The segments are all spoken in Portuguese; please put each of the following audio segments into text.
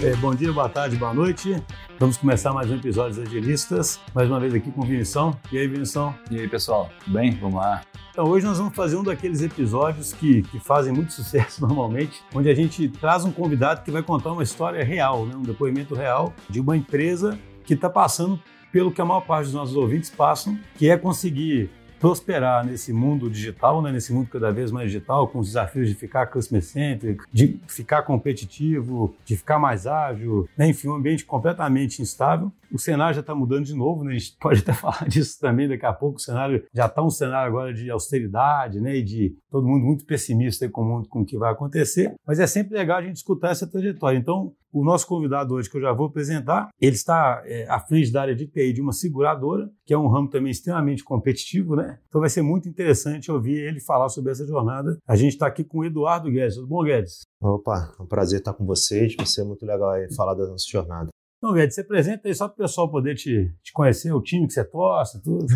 É, bom dia, boa tarde, boa noite. Vamos começar mais um episódio dos Agilistas. Mais uma vez aqui com o Vinição. E aí, Vinição? E aí, pessoal? Tudo bem? Vamos lá. Então, hoje nós vamos fazer um daqueles episódios que, que fazem muito sucesso normalmente, onde a gente traz um convidado que vai contar uma história real, né? um depoimento real de uma empresa que está passando pelo que a maior parte dos nossos ouvintes passam, que é conseguir prosperar nesse mundo digital, né, nesse mundo cada vez mais digital, com os desafios de ficar customer centric, de ficar competitivo, de ficar mais ágil, né, enfim, um ambiente completamente instável. O cenário já está mudando de novo, né? a gente pode até falar disso também daqui a pouco. O cenário já está um cenário agora de austeridade, né? E de todo mundo muito pessimista com o mundo, com o que vai acontecer. Mas é sempre legal a gente escutar essa trajetória. Então, o nosso convidado hoje, que eu já vou apresentar, ele está é, à frente da área de TI de uma seguradora, que é um ramo também extremamente competitivo, né? Então vai ser muito interessante ouvir ele falar sobre essa jornada. A gente está aqui com o Eduardo Guedes. Tudo bom, Guedes? Opa, é um prazer estar com vocês. Vai ser muito legal falar da nossa jornada. Então, Guedes, você apresenta aí só para o pessoal poder te, te, conhecer, o time que você torce, tudo.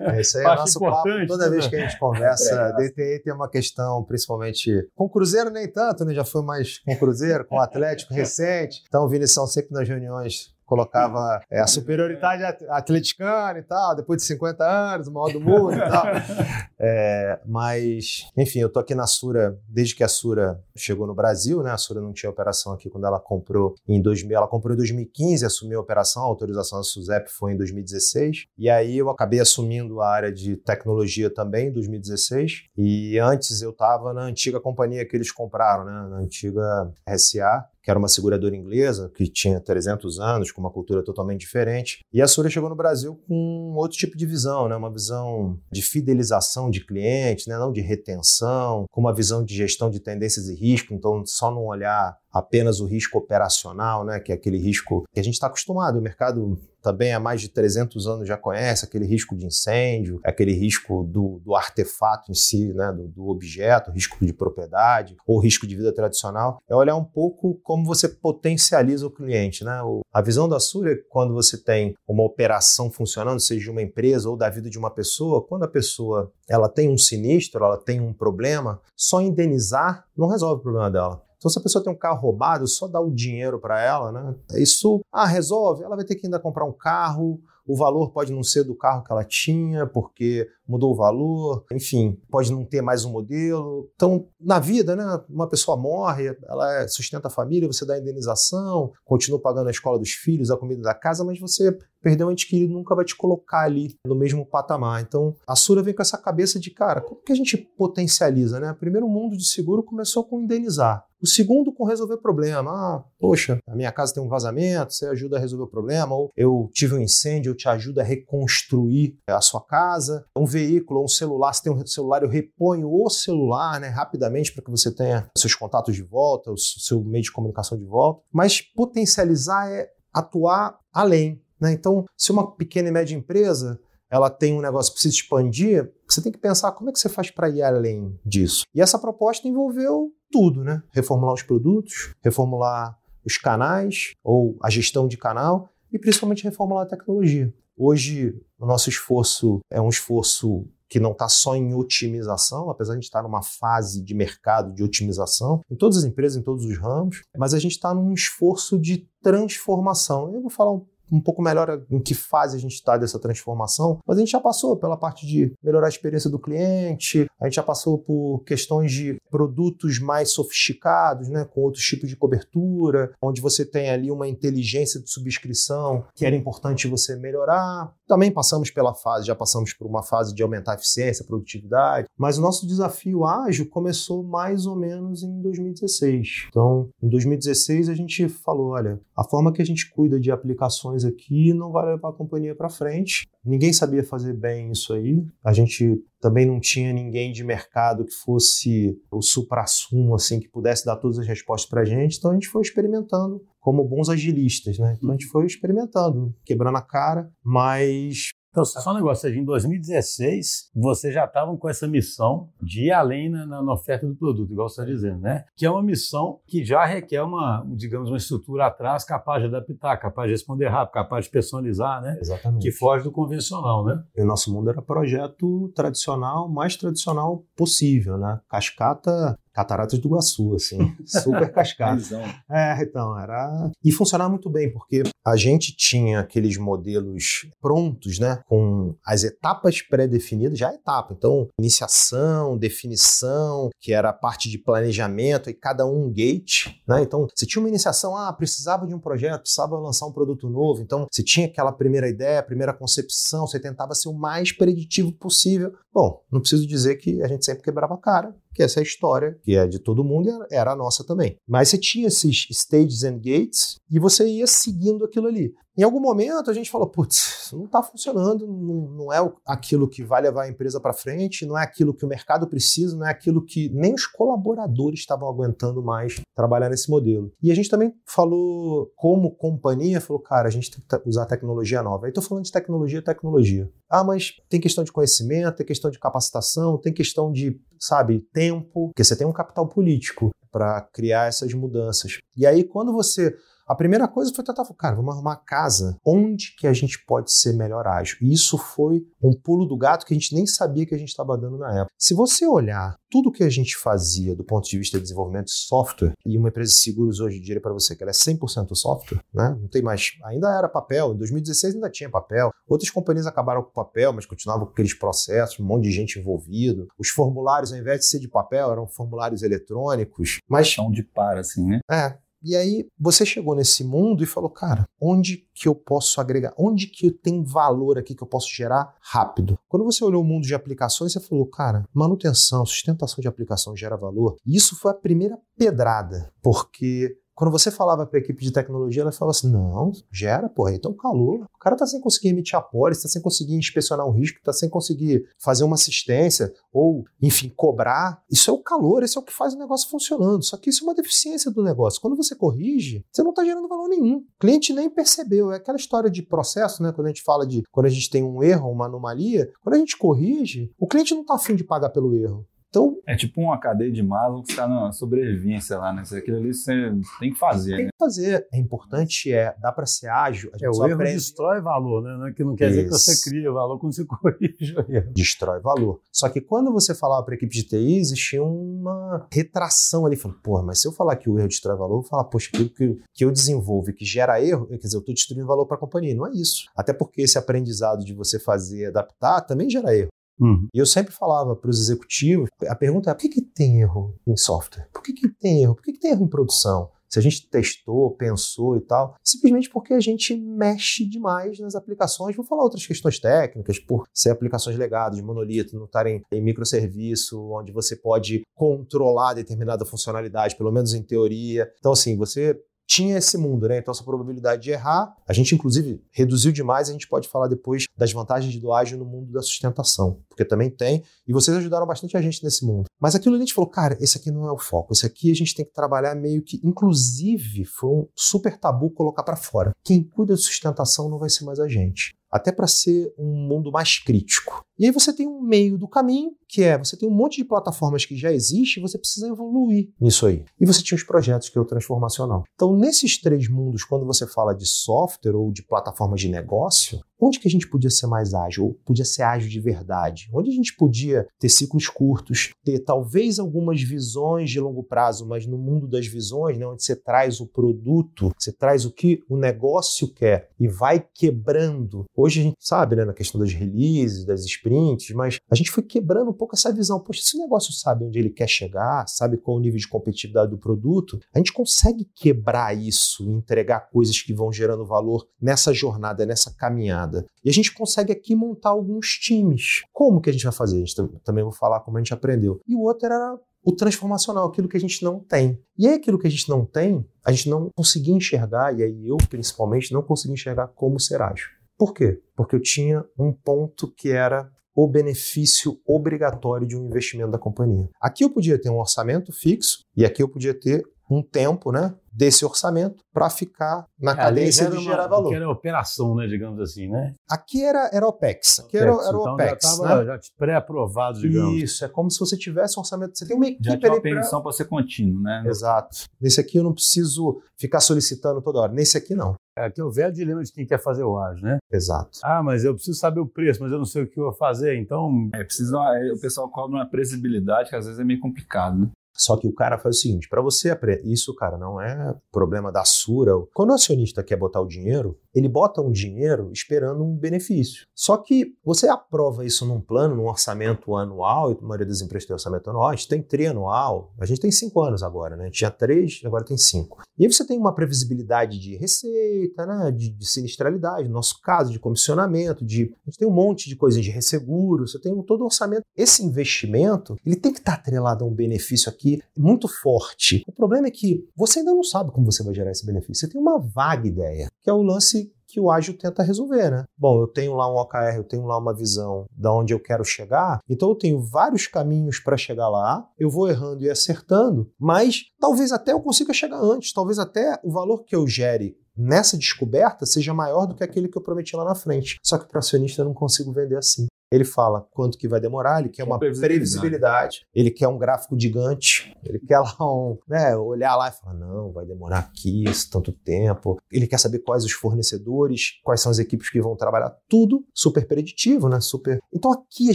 é, isso aí é nosso papo. Toda né? vez que a gente conversa, é. DTI tem uma questão, principalmente com o Cruzeiro nem tanto, né? Já foi mais com o Cruzeiro, com o Atlético recente. Então, o Vinição sempre nas reuniões colocava é, a superioridade atleticana e tal, depois de 50 anos, o maior do mundo e tal. É, mas, enfim, eu tô aqui na Sura desde que a Sura chegou no Brasil, né? A Sura não tinha operação aqui quando ela comprou em 2000, ela comprou em 2015, assumiu a operação, a autorização da SUSEP foi em 2016, e aí eu acabei assumindo a área de tecnologia também em 2016, e antes eu estava na antiga companhia que eles compraram, né? Na antiga RSA, que era uma seguradora inglesa, que tinha 300 anos, com uma cultura totalmente diferente. E a Sura chegou no Brasil com outro tipo de visão, né? uma visão de fidelização de clientes, né? não de retenção, com uma visão de gestão de tendências e risco, então só não olhar apenas o risco operacional, né, que é aquele risco que a gente está acostumado. O mercado também há mais de 300 anos já conhece aquele risco de incêndio, aquele risco do, do artefato em si, né, do, do, objeto, risco de propriedade ou risco de vida tradicional. É olhar um pouco como você potencializa o cliente. Né? O, a visão da Sura é quando você tem uma operação funcionando, seja de uma empresa ou da vida de uma pessoa, quando a pessoa ela tem um sinistro, ela tem um problema, só indenizar não resolve o problema dela. Então, se a pessoa tem um carro roubado, só dá o dinheiro para ela, né? Isso, ah, resolve. Ela vai ter que ainda comprar um carro, o valor pode não ser do carro que ela tinha, porque mudou o valor, enfim, pode não ter mais um modelo. Então, na vida, né, uma pessoa morre, ela é, sustenta a família, você dá a indenização, continua pagando a escola dos filhos, a comida da casa, mas você perdeu um ente querido nunca vai te colocar ali no mesmo patamar. Então, a Sura vem com essa cabeça de, cara, como que a gente potencializa, né? Primeiro, o mundo de seguro começou com indenizar. O segundo com resolver problema. Ah, poxa, a minha casa tem um vazamento, você ajuda a resolver o problema. Ou eu tive um incêndio, eu te ajudo a reconstruir a sua casa. Um veículo, um celular, se tem um celular, eu reponho o celular né, rapidamente para que você tenha seus contatos de volta, o seu meio de comunicação de volta. Mas potencializar é atuar além. Né? Então, se uma pequena e média empresa ela tem um negócio que precisa expandir, você tem que pensar como é que você faz para ir além disso. E essa proposta envolveu tudo, né? Reformular os produtos, reformular os canais ou a gestão de canal e principalmente reformular a tecnologia. Hoje, o nosso esforço é um esforço que não está só em otimização, apesar de a gente estar tá numa fase de mercado de otimização, em todas as empresas, em todos os ramos, mas a gente está num esforço de transformação. Eu vou falar um um pouco melhor em que fase a gente está dessa transformação, mas a gente já passou pela parte de melhorar a experiência do cliente, a gente já passou por questões de produtos mais sofisticados, né, com outros tipos de cobertura, onde você tem ali uma inteligência de subscrição que era importante você melhorar. Também passamos pela fase, já passamos por uma fase de aumentar a eficiência, a produtividade, mas o nosso desafio ágil começou mais ou menos em 2016. Então, em 2016 a gente falou, olha, a forma que a gente cuida de aplicações aqui não vai levar a companhia para frente. Ninguém sabia fazer bem isso aí. A gente também não tinha ninguém de mercado que fosse o supra-sumo, assim, que pudesse dar todas as respostas para a gente. Então a gente foi experimentando como bons agilistas, né? Então a gente foi experimentando, quebrando a cara, mas então, só um negócio, em 2016, vocês já estavam com essa missão de ir além na, na, oferta do produto, igual você está dizendo, né? Que é uma missão que já requer uma, digamos, uma estrutura atrás capaz de adaptar, capaz de responder rápido, capaz de personalizar, né? Exatamente. Que foge do convencional, né? E o nosso mundo era projeto tradicional, mais tradicional possível, né? Cascata Cataratas do Iguaçu, assim, super cascado. é, então, era. E funcionava muito bem, porque a gente tinha aqueles modelos prontos, né? Com as etapas pré-definidas, já a etapa. Então, iniciação, definição, que era a parte de planejamento, e cada um gate, né? Então, se tinha uma iniciação, ah, precisava de um projeto, precisava lançar um produto novo. Então, se tinha aquela primeira ideia, primeira concepção, você tentava ser o mais preditivo possível. Bom, não preciso dizer que a gente sempre quebrava a cara, que essa é a história, que é de todo mundo, era a nossa também. Mas você tinha esses stages and gates e você ia seguindo aquilo ali. Em algum momento a gente falou, putz, não está funcionando, não, não, é aquilo que vai levar a empresa para frente, não é aquilo que o mercado precisa, não é aquilo que nem os colaboradores estavam aguentando mais trabalhar nesse modelo. E a gente também falou, como companhia, falou, cara, a gente tem que usar tecnologia nova. Aí estou falando de tecnologia, tecnologia. Ah, mas tem questão de conhecimento, tem questão de capacitação, tem questão de, sabe, tempo, porque você tem um capital político para criar essas mudanças. E aí, quando você a primeira coisa foi tentar, cara, vamos arrumar casa onde que a gente pode ser melhor ágil. E isso foi um pulo do gato que a gente nem sabia que a gente estava dando na época. Se você olhar tudo que a gente fazia do ponto de vista de desenvolvimento de software, e uma empresa de seguros hoje diria para você que ela é 100% software, né? Não tem mais, ainda era papel, em 2016 ainda tinha papel. Outras companhias acabaram com papel, mas continuavam com aqueles processos, um monte de gente envolvido. Os formulários, ao invés de ser de papel, eram formulários eletrônicos. Mas chão de par assim, né? É, e aí você chegou nesse mundo e falou, cara, onde que eu posso agregar? Onde que tem valor aqui que eu posso gerar rápido? Quando você olhou o mundo de aplicações, você falou, cara, manutenção, sustentação de aplicação gera valor. E isso foi a primeira pedrada, porque quando você falava para a equipe de tecnologia, ela falava assim: não, gera, porra, então calor. O cara tá sem conseguir emitir a pólice, tá sem conseguir inspecionar um risco, tá sem conseguir fazer uma assistência, ou, enfim, cobrar. Isso é o calor, isso é o que faz o negócio funcionando. Só que isso é uma deficiência do negócio. Quando você corrige, você não está gerando valor nenhum. O cliente nem percebeu. É aquela história de processo, né? Quando a gente fala de quando a gente tem um erro, uma anomalia, quando a gente corrige, o cliente não está afim de pagar pelo erro. Então, é tipo uma cadeia de Maslow que está na sobrevivência lá, né? Aquilo ali você tem que fazer. Tem né? que fazer. É importante, é, dá para ser ágil. é, o erro aprende... destrói valor, né? Que não quer Isso. dizer que você cria valor quando você corrige o erro. Destrói valor. Só que quando você falava para a equipe de TI, existia uma retração ali, falando, porra, mas se eu falar que o erro destrói valor, eu vou falar, poxa, aquilo que, que eu desenvolvo e que gera erro, quer dizer, eu estou destruindo valor para a companhia. Não é isso. Até porque esse aprendizado de você fazer adaptar também gera erro. Uhum. E eu sempre falava para os executivos, a pergunta é, por que, que tem erro em software? Por que, que tem erro? Por que, que tem erro em produção? Se a gente testou, pensou e tal, simplesmente porque a gente mexe demais nas aplicações. Vou falar outras questões técnicas, por ser aplicações legadas, monolito, não estarem em microserviço, onde você pode controlar determinada funcionalidade, pelo menos em teoria. Então, assim, você tinha esse mundo, né? Então essa probabilidade de errar, a gente inclusive reduziu demais, a gente pode falar depois das vantagens do ágil no mundo da sustentação, porque também tem, e vocês ajudaram bastante a gente nesse mundo. Mas aquilo a gente falou, cara, esse aqui não é o foco, esse aqui a gente tem que trabalhar meio que, inclusive, foi um super tabu colocar para fora. Quem cuida de sustentação não vai ser mais a gente até para ser um mundo mais crítico. E aí você tem um meio do caminho, que é você tem um monte de plataformas que já existe e você precisa evoluir nisso aí. E você tinha os projetos que é o transformacional. Então, nesses três mundos, quando você fala de software ou de plataformas de negócio, onde que a gente podia ser mais ágil, ou podia ser ágil de verdade? Onde a gente podia ter ciclos curtos, ter talvez algumas visões de longo prazo, mas no mundo das visões, né, onde você traz o produto, você traz o que o negócio quer e vai quebrando. Hoje a gente sabe, né, na questão das releases, das sprints, mas a gente foi quebrando pouco essa visão. Poxa, se o negócio sabe onde ele quer chegar, sabe qual é o nível de competitividade do produto, a gente consegue quebrar isso entregar coisas que vão gerando valor nessa jornada, nessa caminhada. E a gente consegue aqui montar alguns times. Como que a gente vai fazer? A gente também vou falar como a gente aprendeu. E o outro era o transformacional, aquilo que a gente não tem. E aí aquilo que a gente não tem, a gente não conseguia enxergar, e aí eu principalmente não conseguia enxergar como ser ágil. Por quê? Porque eu tinha um ponto que era o benefício obrigatório de um investimento da companhia. Aqui eu podia ter um orçamento fixo e aqui eu podia ter um tempo, né, desse orçamento para ficar na é, cadência de gerar valor. Aqui era operação, né, digamos assim, né? Aqui era, era OPEX. Aqui era, era então OPEX. Já estava né? pré-aprovado, digamos. Isso, é como se você tivesse um orçamento. Você tem uma equipe já tinha uma pensão para ser contínuo, né? Exato. Nesse aqui eu não preciso ficar solicitando toda hora. Nesse aqui não. É aqui é o velho dilema de quem quer fazer o ágil, né? Exato. Ah, mas eu preciso saber o preço, mas eu não sei o que eu vou fazer, então. É, precisa, o pessoal cobra uma previsibilidade que às vezes é meio complicado, né? Só que o cara faz o seguinte: para você. Isso, cara, não é problema da Sura. Quando o acionista quer botar o dinheiro, ele bota um dinheiro esperando um benefício. Só que você aprova isso num plano, num orçamento anual, e a maioria das empresas tem orçamento anual, a gente tem trianual, a gente tem cinco anos agora, né? Tinha três, agora tem cinco. E aí você tem uma previsibilidade de receita, né? De, de sinistralidade, no nosso caso, de comissionamento, de. A gente tem um monte de coisas de resseguro, você tem um, todo o orçamento. Esse investimento, ele tem que estar atrelado a um benefício aqui muito forte. O problema é que você ainda não sabe como você vai gerar esse benefício. Você tem uma vaga ideia, que é o lance que o ágil tenta resolver, né? Bom, eu tenho lá um OKR, eu tenho lá uma visão de onde eu quero chegar, então eu tenho vários caminhos para chegar lá, eu vou errando e acertando, mas talvez até eu consiga chegar antes, talvez até o valor que eu gere nessa descoberta seja maior do que aquele que eu prometi lá na frente. Só que para acionista eu não consigo vender assim. Ele fala quanto que vai demorar, ele quer uma previsibilidade, ele quer um gráfico gigante, ele quer lá um, né, olhar lá e falar, não, vai demorar aqui esse tanto tempo. Ele quer saber quais os fornecedores, quais são as equipes que vão trabalhar, tudo super preditivo, né? Super. Então aqui a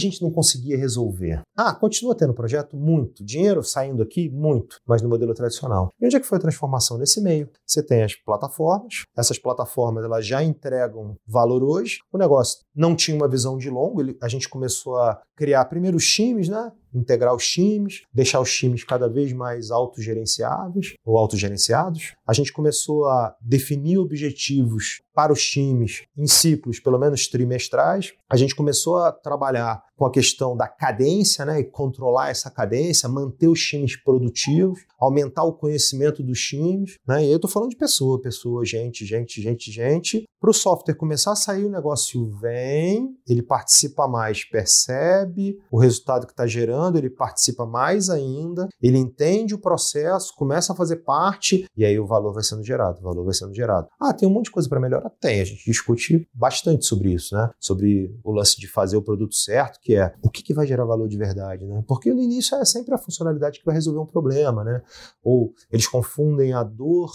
gente não conseguia resolver. Ah, continua tendo projeto? Muito. Dinheiro saindo aqui? Muito. Mas no modelo tradicional. E onde é que foi a transformação nesse meio? Você tem as plataformas, essas plataformas elas já entregam valor hoje. O negócio não tinha uma visão de longo, ele, a gente começou a criar primeiro os times, né? Integrar os times, deixar os times cada vez mais autogerenciáveis ou autogerenciados. A gente começou a definir objetivos para os times em ciclos, pelo menos trimestrais. A gente começou a trabalhar com a questão da cadência, né, e controlar essa cadência, manter os times produtivos, aumentar o conhecimento dos times, né? E eu estou falando de pessoa, pessoa, gente, gente, gente, gente. Para o software começar a sair, o negócio vem, ele participa mais, percebe o resultado que está gerando ele participa mais ainda, ele entende o processo, começa a fazer parte e aí o valor vai sendo gerado, o valor vai sendo gerado. Ah, tem um monte de coisa para melhorar? Tem, a gente discute bastante sobre isso, né? Sobre o lance de fazer o produto certo, que é o que, que vai gerar valor de verdade, né? Porque no início é sempre a funcionalidade que vai resolver um problema, né? Ou eles confundem a dor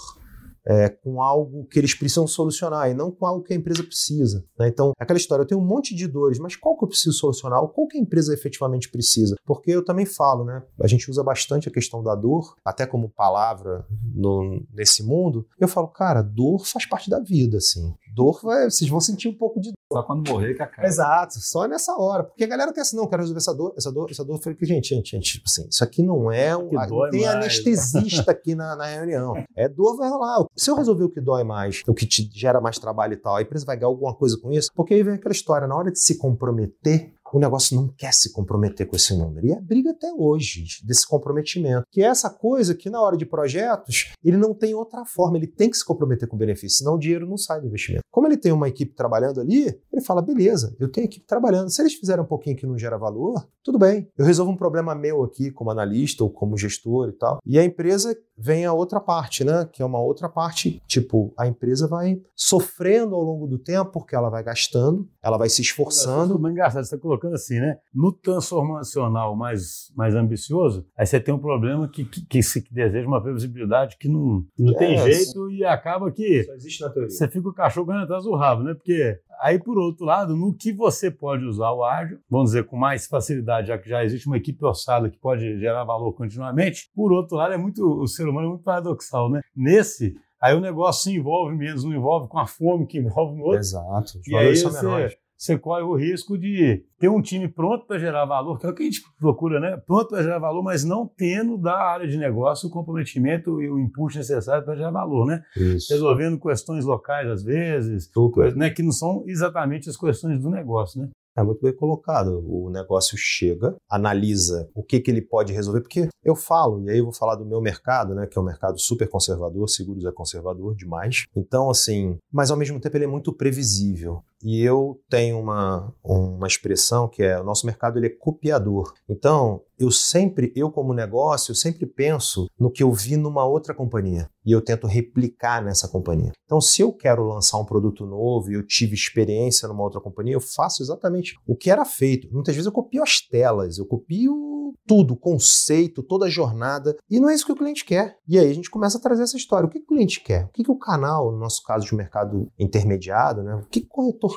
é, com algo que eles precisam solucionar e não com algo que a empresa precisa. Né? Então, aquela história, eu tenho um monte de dores, mas qual que eu preciso solucionar? Qual que a empresa efetivamente precisa? Porque eu também falo, né? A gente usa bastante a questão da dor, até como palavra no, nesse mundo. Eu falo, cara, dor faz parte da vida, assim. Dor, vai, vocês vão sentir um pouco de dor. Só quando morrer que acaba. Exato, só nessa hora. Porque a galera tem assim, não, quero resolver essa dor, essa dor, essa dor. Eu falei, gente, gente, gente, tipo assim, isso aqui não é um. Não tem mais. anestesista aqui na, na reunião. É dor, vai rolar. Se eu resolver o que dói mais, o que te gera mais trabalho e tal, a empresa vai ganhar alguma coisa com isso, porque aí vem aquela história, na hora de se comprometer, o negócio não quer se comprometer com esse número. E é briga até hoje desse comprometimento, que é essa coisa que na hora de projetos, ele não tem outra forma, ele tem que se comprometer com o benefício, senão o dinheiro não sai do investimento. Como ele tem uma equipe trabalhando ali, ele fala, beleza, eu tenho equipe trabalhando. Se eles fizerem um pouquinho que não gera valor, tudo bem. Eu resolvo um problema meu aqui como analista ou como gestor e tal. E a empresa vem a outra parte, né? Que é uma outra parte, tipo, a empresa vai sofrendo ao longo do tempo porque ela vai gastando, ela vai se esforçando. É engraçado, você está colocando assim, né? No transformacional mais, mais ambicioso, aí você tem um problema que, que, que se deseja uma previsibilidade que não, não é, tem jeito e acaba que só existe na teoria. você fica o cachorro ganhando atrás do rabo, né? Porque aí, por outro lado, no que você pode usar o ágil, vamos dizer, com mais facilidade, já que já existe uma equipe orçada que pode gerar valor continuamente, por outro lado, é muito o ser humano é muito paradoxal, né? Nesse, aí o negócio se envolve menos, não envolve com a fome que envolve no outro. Exato. e aí você, você corre o risco de ter um time pronto para gerar valor, que é o que a gente procura, né? Pronto para gerar valor, mas não tendo da área de negócio o comprometimento e o impulso necessário para gerar valor, né? Isso. Resolvendo questões locais às vezes, coisas, né? que não são exatamente as questões do negócio, né? É muito bem colocado. O negócio chega, analisa o que, que ele pode resolver, porque eu falo, e aí eu vou falar do meu mercado, né, que é um mercado super conservador, seguros é conservador demais. Então, assim, mas ao mesmo tempo ele é muito previsível. E eu tenho uma, uma expressão que é: o nosso mercado ele é copiador. Então, eu sempre, eu como negócio, eu sempre penso no que eu vi numa outra companhia e eu tento replicar nessa companhia. Então, se eu quero lançar um produto novo e eu tive experiência numa outra companhia, eu faço exatamente o que era feito. Muitas vezes eu copio as telas, eu copio tudo, o conceito, toda a jornada, e não é isso que o cliente quer. E aí a gente começa a trazer essa história. O que o cliente quer? O que o canal, no nosso caso de mercado intermediado, né? o que o corretor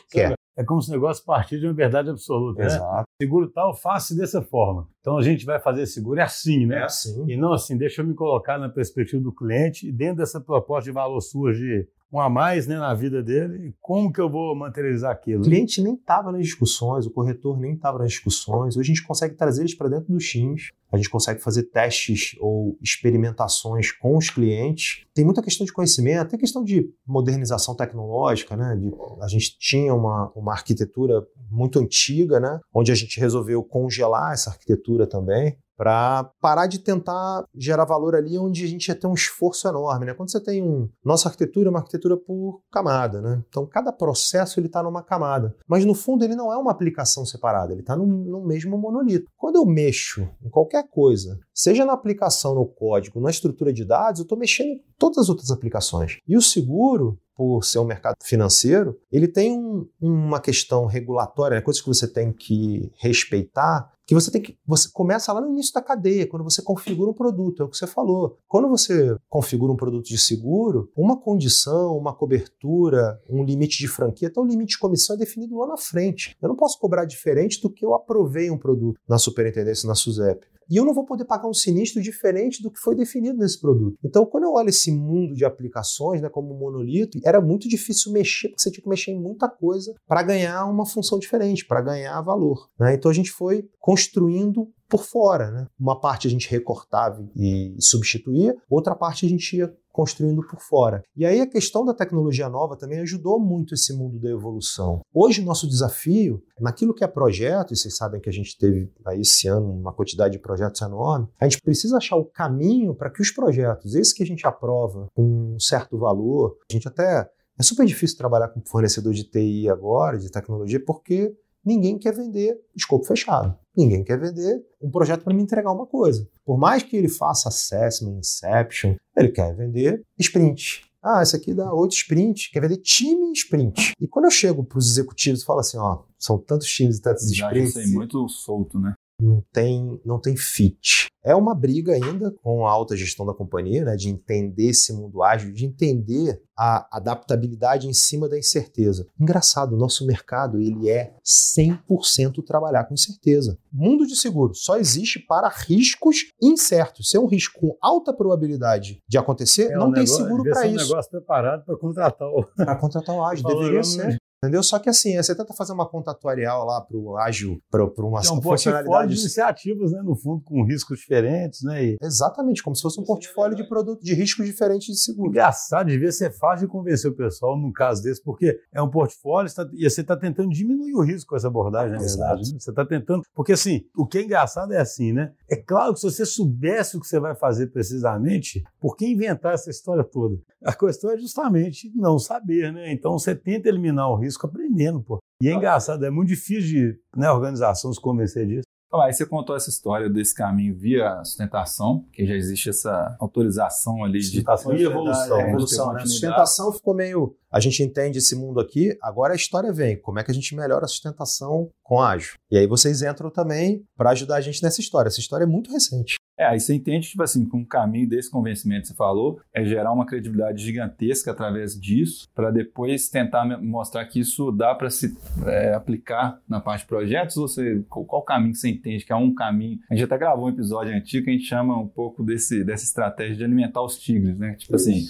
é como se o negócio partisse de uma verdade absoluta. Né? Exato. Né? Seguro tal, faça dessa forma. Então a gente vai fazer seguro é assim, né? É assim. E não assim, deixa eu me colocar na perspectiva do cliente e dentro dessa proposta de valor sua de um a mais né, na vida dele, como que eu vou materializar aquilo? O cliente nem estava nas discussões, o corretor nem estava nas discussões. Hoje a gente consegue trazer eles para dentro dos times, a gente consegue fazer testes ou experimentações com os clientes. Tem muita questão de conhecimento, tem questão de modernização tecnológica, né? De, a gente tinha uma, uma arquitetura muito antiga, né? Onde a gente resolveu congelar essa arquitetura também para parar de tentar gerar valor ali onde a gente ia ter um esforço enorme, né? Quando você tem um nossa arquitetura é uma arquitetura por camada, né? Então cada processo ele está numa camada, mas no fundo ele não é uma aplicação separada, ele está no, no, mesmo monolito. Quando eu mexo em qualquer coisa, seja na aplicação no código, na estrutura de dados, eu estou mexendo em todas as outras aplicações. E o seguro por ser um mercado financeiro, ele tem um, uma questão regulatória, né? coisas que você tem que respeitar, que você tem que. Você começa lá no início da cadeia, quando você configura um produto, é o que você falou. Quando você configura um produto de seguro, uma condição, uma cobertura, um limite de franquia, até o limite de comissão é definido lá na frente. Eu não posso cobrar diferente do que eu aprovei um produto na superintendência, na SUSEP e eu não vou poder pagar um sinistro diferente do que foi definido nesse produto. Então, quando eu olho esse mundo de aplicações, né, como monolito, era muito difícil mexer, porque você tinha que mexer em muita coisa para ganhar uma função diferente, para ganhar valor. Né? Então, a gente foi construindo por fora. Né? Uma parte a gente recortava e substituía, outra parte a gente ia construindo por fora. E aí a questão da tecnologia nova também ajudou muito esse mundo da evolução. Hoje nosso desafio, naquilo que é projeto, e vocês sabem que a gente teve aí esse ano uma quantidade de projetos enorme, a gente precisa achar o caminho para que os projetos, esses que a gente aprova com um certo valor, a gente até é super difícil trabalhar com fornecedor de TI agora, de tecnologia, porque ninguém quer vender escopo fechado. Ninguém quer vender um projeto para me entregar uma coisa. Por mais que ele faça assessment, inception, ele quer vender sprint. Ah, esse aqui dá outro sprint, quer vender time sprint. E quando eu chego para os executivos e falo assim, ó, são tantos times e tantos Já sprints. Isso muito solto, né? Não tem, não tem fit. É uma briga ainda com a alta gestão da companhia, né, de entender esse mundo ágil, de entender a adaptabilidade em cima da incerteza. Engraçado, o nosso mercado ele é 100% trabalhar com incerteza. Mundo de seguro só existe para riscos incertos. Se é um risco com alta probabilidade de acontecer, é não um tem negócio, seguro para isso. É um negócio preparado para contratar o... Para contratar o ágil, deveria ser. Entendeu? Só que assim, você tenta fazer uma conta atuarial lá para o ágil, para uma é um funcionalidade. de iniciativas, né, no fundo, com riscos diferentes, né? E... Exatamente, como se fosse um portfólio de produto de riscos diferentes de seguro. Engraçado, devia ser fácil de convencer o pessoal num caso desse, porque é um portfólio tá, e você está tentando diminuir o risco com essa abordagem, na verdade. Né? Você está tentando. Porque assim, o que é engraçado é assim, né? É claro que se você soubesse o que você vai fazer precisamente, por que inventar essa história toda? A questão é justamente não saber, né? Então você tenta eliminar o risco risco aprendendo, pô. E é engraçado, é muito difícil de né, organização se convencer disso. Aí você contou essa história desse caminho via sustentação, que já existe essa autorização ali de sustentação e evolução. É, evolução né? Sustentação ficou meio. A gente entende esse mundo aqui, agora a história vem. Como é que a gente melhora a sustentação com ágil? E aí vocês entram também para ajudar a gente nessa história. Essa história é muito recente. É, aí você entende, tipo assim, que um caminho desse convencimento que você falou é gerar uma credibilidade gigantesca através disso, para depois tentar mostrar que isso dá para se é, aplicar na parte de projetos. Ou você, qual caminho que você entende que é um caminho? A gente até gravou um episódio antigo que a gente chama um pouco desse, dessa estratégia de alimentar os tigres, né? Tipo isso. assim.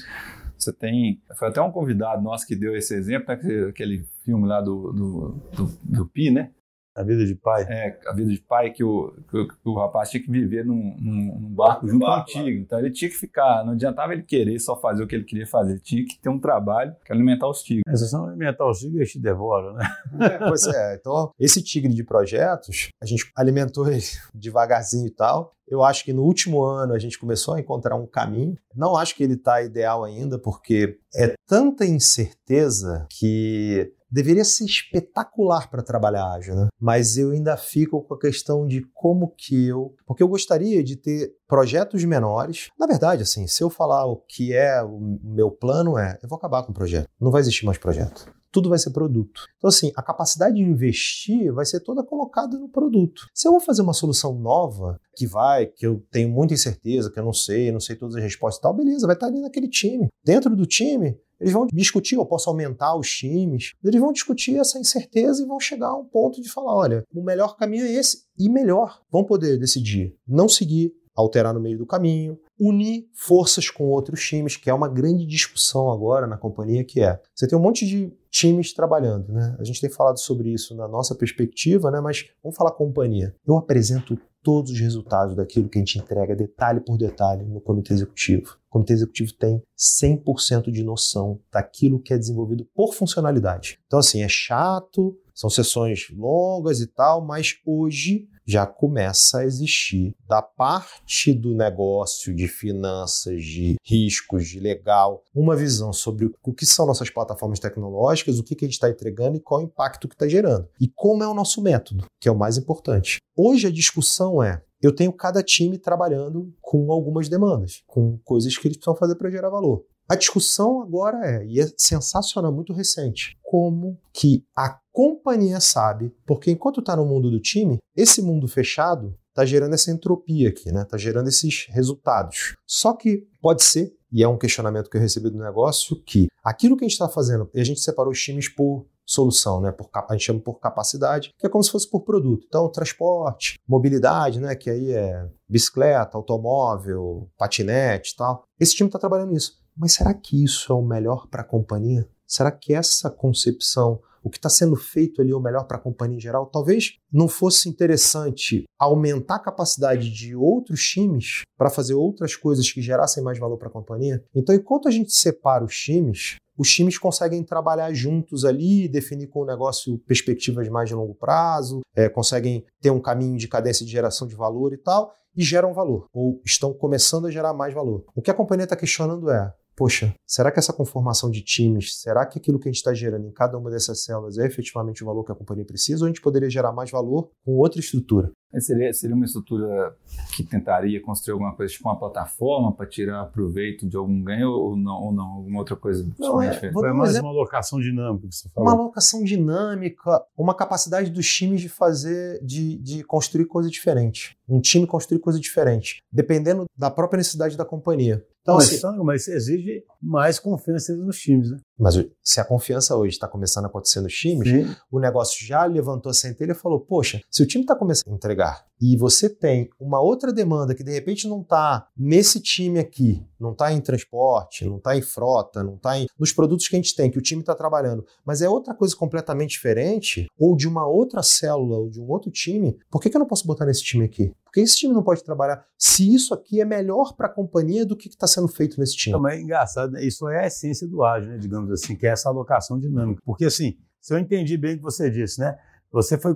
Você tem. Foi até um convidado nosso que deu esse exemplo, né, aquele filme lá do, do, do, do Pi, né? A vida de pai? É, a vida de pai que o, que, que o rapaz tinha que viver num, num, num barco junto barco, contigo. Claro. Então ele tinha que ficar, não adiantava ele querer só fazer o que ele queria fazer, ele tinha que ter um trabalho que alimentar os tigres. Essa são alimentar os tigres, eles te devoram, né? É, pois é, então esse tigre de projetos, a gente alimentou ele devagarzinho e tal. Eu acho que no último ano a gente começou a encontrar um caminho. Não acho que ele está ideal ainda, porque é tanta incerteza que deveria ser espetacular para trabalhar ágil, né? Mas eu ainda fico com a questão de como que eu, porque eu gostaria de ter projetos menores. Na verdade, assim, se eu falar o que é o meu plano é, eu vou acabar com o projeto. Não vai existir mais projeto tudo vai ser produto. Então, assim, a capacidade de investir vai ser toda colocada no produto. Se eu vou fazer uma solução nova, que vai, que eu tenho muita incerteza, que eu não sei, não sei todas as respostas e tal, beleza, vai estar ali naquele time. Dentro do time, eles vão discutir, eu posso aumentar os times, eles vão discutir essa incerteza e vão chegar a um ponto de falar: olha, o melhor caminho é esse, e melhor, vão poder decidir não seguir, alterar no meio do caminho, unir forças com outros times, que é uma grande discussão agora na companhia, que é, você tem um monte de times trabalhando, né? A gente tem falado sobre isso na nossa perspectiva, né? Mas vamos falar companhia. Eu apresento todos os resultados daquilo que a gente entrega, detalhe por detalhe, no comitê executivo. O comitê executivo tem 100% de noção daquilo que é desenvolvido por funcionalidade. Então, assim, é chato, são sessões longas e tal, mas hoje já começa a existir da parte do negócio, de finanças, de riscos, de legal, uma visão sobre o que são nossas plataformas tecnológicas, o que, a gente está entregando e qual o impacto que está gerando. E como é o nosso método, que é o mais importante. Hoje a discussão é eu tenho cada time trabalhando com algumas demandas, com coisas que eles precisam fazer para gerar valor. A discussão agora é, e é sensacional, muito recente, como que a companhia sabe, porque enquanto está no mundo do time, esse mundo fechado está gerando essa entropia aqui, né? Está gerando esses resultados. Só que pode ser, e é um questionamento que eu recebi do negócio, que aquilo que a gente está fazendo, e a gente separou os times por solução, né? Por, a gente chama por capacidade, que é como se fosse por produto. Então, transporte, mobilidade, né? Que aí é bicicleta, automóvel, patinete e tal. Esse time está trabalhando nisso. Mas será que isso é o melhor para a companhia? Será que essa concepção, o que está sendo feito ali o melhor para a companhia em geral? Talvez não fosse interessante aumentar a capacidade de outros times para fazer outras coisas que gerassem mais valor para a companhia? Então, enquanto a gente separa os times, os times conseguem trabalhar juntos ali, definir com o negócio perspectivas mais de longo prazo, é, conseguem ter um caminho de cadência de geração de valor e tal, e geram valor, ou estão começando a gerar mais valor. O que a companhia está questionando é: poxa, será que essa conformação de times, será que aquilo que a gente está gerando em cada uma dessas células é efetivamente o valor que a companhia precisa ou a gente poderia gerar mais valor com outra estrutura? Seria, seria uma estrutura que tentaria construir alguma coisa, tipo uma plataforma para tirar proveito de algum ganho ou não, ou não alguma outra coisa não, é, Foi mais uma alocação dinâmica que você falou. Uma alocação dinâmica, uma capacidade dos times de fazer, de, de construir coisa diferente. Um time construir coisa diferente, dependendo da própria necessidade da companhia. Então, mas, assim, mas isso exige mais confiança nos times, né? Mas se a confiança hoje está começando a acontecer nos times, Sim. o negócio já levantou a centelha e falou: poxa, se o time está começando a entregar e você tem uma outra demanda que de repente não está nesse time aqui, não está em transporte, não está em frota, não está nos produtos que a gente tem, que o time está trabalhando, mas é outra coisa completamente diferente, ou de uma outra célula, ou de um outro time, por que, que eu não posso botar nesse time aqui? Porque esse time não pode trabalhar se isso aqui é melhor para a companhia do que está sendo feito nesse time. Mas é engraçado, né? isso é a essência do ágil, né? digamos assim, que é essa alocação dinâmica. Porque assim, se eu entendi bem o que você disse, né? Você foi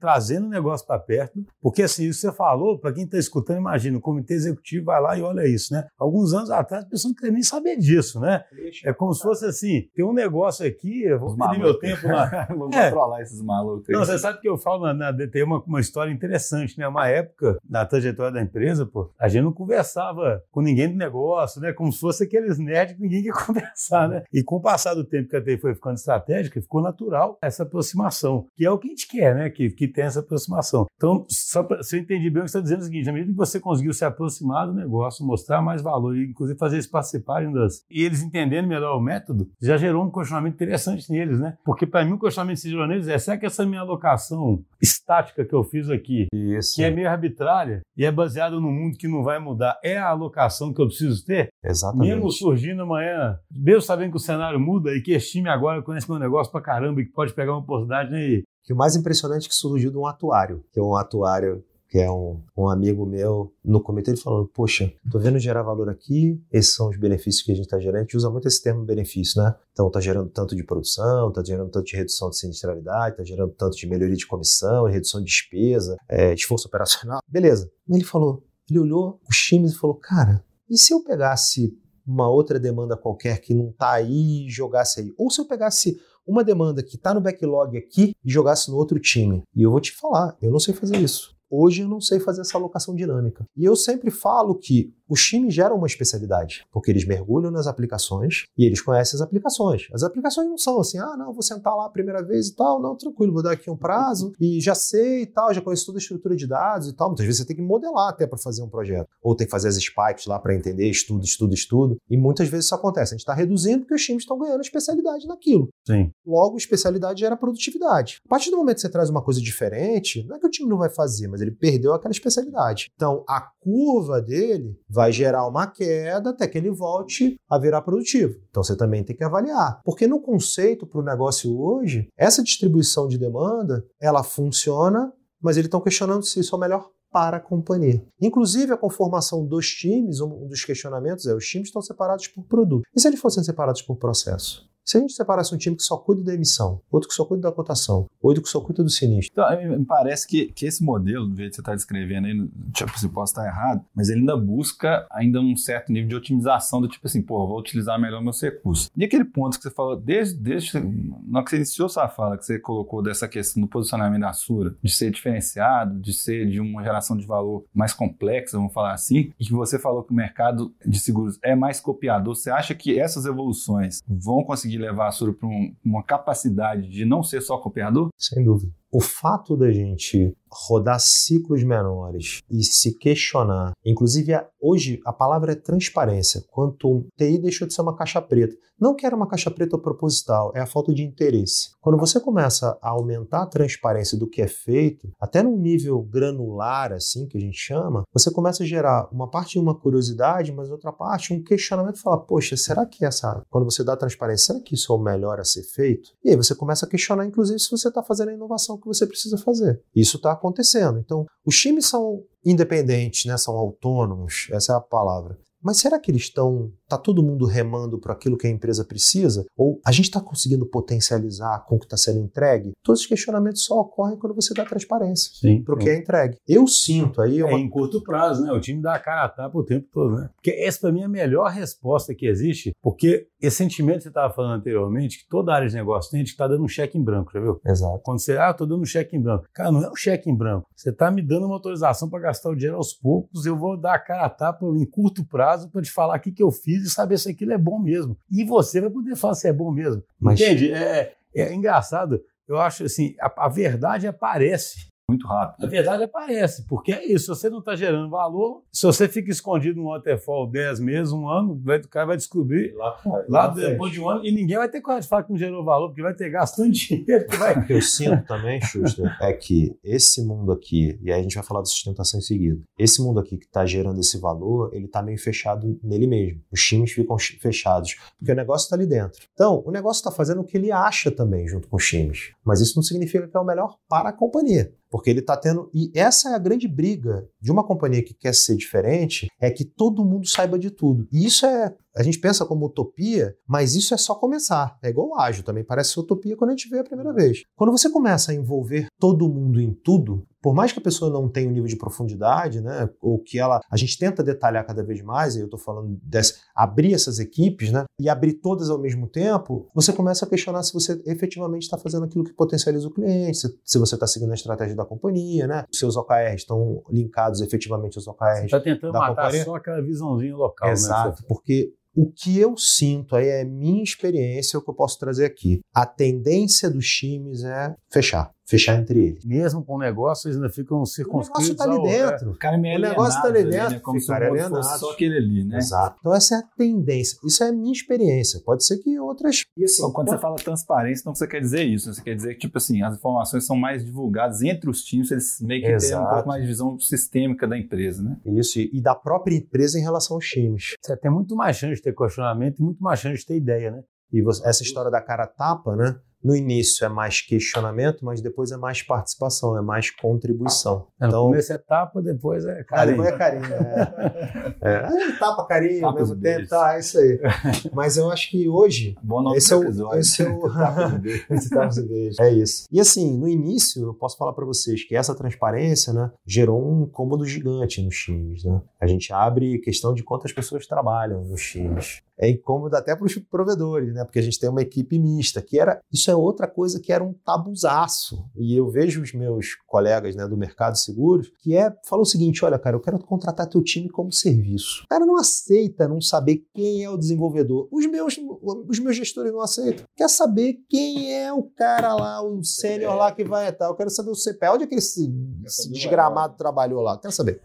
trazendo o negócio para perto, porque assim, isso você falou, para quem está escutando, imagina, o comitê executivo vai lá e olha isso, né? Alguns anos atrás, as pessoas não queriam nem saber disso, né? É como se fosse assim, tem um negócio aqui, eu vou perder meu tempo lá. Vamos é. controlar esses malucos. Não, você sabe que eu falo, na, na, tem uma, uma história interessante, né? Uma época, na trajetória da empresa, pô, a gente não conversava com ninguém do negócio, né? Como se fosse aqueles nerds que ninguém quer conversar, né? E com o passar do tempo que a TI foi ficando estratégica, ficou natural essa aproximação, que é o que que a gente quer, né? Que, que tem essa aproximação. Então, só pra, se eu entendi bem o que você está dizendo é o seguinte: na medida que você conseguiu se aproximar do negócio, mostrar mais valor e, inclusive, fazer eles participarem das. e eles entendendo melhor o método, já gerou um questionamento interessante neles, né? Porque, para mim, o questionamento que gerou neles é: será que essa minha alocação estática que eu fiz aqui, Isso. que é meio arbitrária e é baseada no mundo que não vai mudar, é a alocação que eu preciso ter? Exatamente. Mesmo surgindo amanhã, mesmo sabendo que o cenário muda e que esse time agora conhece meu negócio pra caramba e que pode pegar uma oportunidade, né? Que o mais impressionante é que surgiu de um atuário, que é um atuário que é um, um amigo meu no comitê, ele falando, poxa, tô vendo gerar valor aqui, esses são os benefícios que a gente está gerando, a gente usa muito esse termo benefício, né? Então tá gerando tanto de produção, tá gerando tanto de redução de sinistralidade, tá gerando tanto de melhoria de comissão, redução de despesa, é, esforço operacional, beleza. Ele falou, ele olhou os times e falou, cara, e se eu pegasse uma outra demanda qualquer que não tá aí e jogasse aí? Ou se eu pegasse uma demanda que está no backlog aqui e jogasse no outro time. E eu vou te falar, eu não sei fazer isso. Hoje eu não sei fazer essa alocação dinâmica. E eu sempre falo que os times geram uma especialidade, porque eles mergulham nas aplicações e eles conhecem as aplicações. As aplicações não são assim, ah, não, vou sentar lá a primeira vez e tal, não, tranquilo, vou dar aqui um prazo e já sei e tal, já conheço toda a estrutura de dados e tal. Muitas vezes você tem que modelar até para fazer um projeto, ou tem que fazer as spikes lá para entender, estudo, estudo, estudo. E muitas vezes isso acontece. A gente está reduzindo porque os times estão ganhando especialidade naquilo. Sim. Logo, especialidade gera produtividade. A partir do momento que você traz uma coisa diferente, não é que o time não vai fazer, mas ele perdeu aquela especialidade. Então, a curva dele vai gerar uma queda até que ele volte a virar produtivo. Então, você também tem que avaliar. Porque no conceito para o negócio hoje, essa distribuição de demanda, ela funciona, mas eles estão questionando se isso é o melhor para a companhia. Inclusive, a conformação dos times, um dos questionamentos é: os times estão separados por produto. E se eles fossem separados por processo? Se a gente separasse um time que só cuida da emissão, outro que só cuida da cotação, outro que só cuida do sinistro. Então, me parece que, que esse modelo, do jeito que você está descrevendo aí, tipo, se posso estar errado, mas ele ainda busca ainda um certo nível de otimização do tipo assim, pô, vou utilizar melhor meus recursos. E aquele ponto que você falou, desde, desde na que você iniciou sua fala, que você colocou dessa questão do posicionamento da Sura, de ser diferenciado, de ser de uma geração de valor mais complexa, vamos falar assim, e que você falou que o mercado de seguros é mais copiador, você acha que essas evoluções vão conseguir levar a Sura para um, uma capacidade de não ser só copiador? Sem dúvida. O fato da gente rodar ciclos menores e se questionar, inclusive hoje a palavra é transparência. Quanto TI deixou de ser uma caixa preta. Não que era uma caixa preta proposital, é a falta de interesse. Quando você começa a aumentar a transparência do que é feito, até num nível granular, assim que a gente chama, você começa a gerar uma parte de uma curiosidade, mas outra parte um questionamento, fala, poxa, será que essa, quando você dá transparência, será que isso é o melhor a ser feito? E aí você começa a questionar, inclusive, se você está fazendo a inovação que você precisa fazer. Isso está acontecendo. Então, os times são independentes, né? são autônomos, essa é a palavra. Mas será que eles estão Está todo mundo remando para aquilo que a empresa precisa? Ou a gente está conseguindo potencializar com o que está sendo entregue? Todos os questionamentos só ocorrem quando você dá transparência para o que é entregue. Eu sinto aí. É uma... É em curto prazo, né? O time dá a cara a tapa o tempo todo, né? Porque essa, para mim, é a melhor resposta que existe, porque esse sentimento que você estava falando anteriormente, que toda área de negócio tem, a gente está dando um cheque em branco, já viu? Exato. Quando você, ah, estou dando um cheque em branco. Cara, não é um cheque em branco. Você está me dando uma autorização para gastar o dinheiro aos poucos, eu vou dar a cara a tapa em curto prazo para te falar o que, que eu fiz e saber se aquilo é bom mesmo. E você vai poder falar se é bom mesmo. Mas... Entende? É, é engraçado. Eu acho assim, a, a verdade aparece muito rápido. A verdade aparece, porque é isso. Se você não está gerando valor, se você fica escondido no waterfall 10 meses, um ano, o cara vai descobrir lá, lá, lá depois de um ano e ninguém vai ter coragem de falar que não gerou valor, porque vai ter gastando dinheiro. Vai... O que eu sinto também, Schuster, é que esse mundo aqui, e aí a gente vai falar de sustentação em seguida, esse mundo aqui que está gerando esse valor, ele está meio fechado nele mesmo. Os times ficam fechados, porque o negócio está ali dentro. Então, o negócio está fazendo o que ele acha também, junto com os times. Mas isso não significa que é o melhor para a companhia. Porque ele está tendo. E essa é a grande briga de uma companhia que quer ser diferente: é que todo mundo saiba de tudo. E isso é. A gente pensa como utopia, mas isso é só começar. É igual ágil, também parece utopia quando a gente vê a primeira vez. Quando você começa a envolver todo mundo em tudo, por mais que a pessoa não tenha um nível de profundidade, né, ou que ela, a gente tenta detalhar cada vez mais, e eu estou falando dessa, abrir essas equipes, né, e abrir todas ao mesmo tempo, você começa a questionar se você efetivamente está fazendo aquilo que potencializa o cliente, se, se você está seguindo a estratégia da companhia, né, seus OKRs estão linkados efetivamente aos OKRs. Está tentando matar companhia. só aquela visãozinha local, Exato, né? porque o que eu sinto aí é minha experiência, é o que eu posso trazer aqui. A tendência dos times é fechar fechar entre eles. Mesmo com o negócio, eles ainda ficam circunscritos. O negócio está ali dentro. O, cara é o negócio está ali dentro. né? Como se o fosse só aquele ali, né? Exato. Então essa é a tendência. Isso é a minha experiência. Pode ser que outras... E assim, então, quando você fala transparência, não você quer dizer isso. Né? Você quer dizer que, tipo assim, as informações são mais divulgadas entre os times, eles meio que Exato. têm um pouco mais de visão sistêmica da empresa, né? Isso. E da própria empresa em relação aos times. Você tem muito mais chance de ter questionamento e muito mais chance de ter ideia, né? E você, essa história da cara tapa, né? No início é mais questionamento, mas depois é mais participação, é mais contribuição. É, então, começo é tapa, depois é carinho. Depois é carinho, é. é. é tapa, carinho ao mesmo tempo, tá, é isso aí. Mas eu acho que hoje... Bom nome esse é o, episódio. Esse é o... é isso. E assim, no início, eu posso falar para vocês que essa transparência né, gerou um cômodo gigante nos times. Né? A gente abre questão de quantas pessoas trabalham nos times. É incômodo até para os provedores, né? Porque a gente tem uma equipe mista, que era. Isso é outra coisa que era um tabuzaço. E eu vejo os meus colegas né, do mercado de seguros, que é falou o seguinte: olha, cara, eu quero contratar teu time como serviço. O cara não aceita não saber quem é o desenvolvedor. Os meus, os meus gestores não aceitam. Quer saber quem é o cara lá, o sênior lá que vai estar. Eu quero saber o CPA. Onde é que esse, esse desgramado trabalhou lá? Eu quero saber.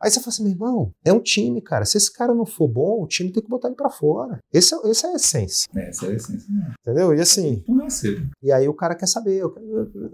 Aí você fala assim, meu irmão, é um time, cara. Se esse cara não for bom, o time tem que botar ele para fora. Esse, é, esse é a essência. É, essa é a essência. Né? Entendeu? E assim. Não é cedo. E aí o cara quer saber.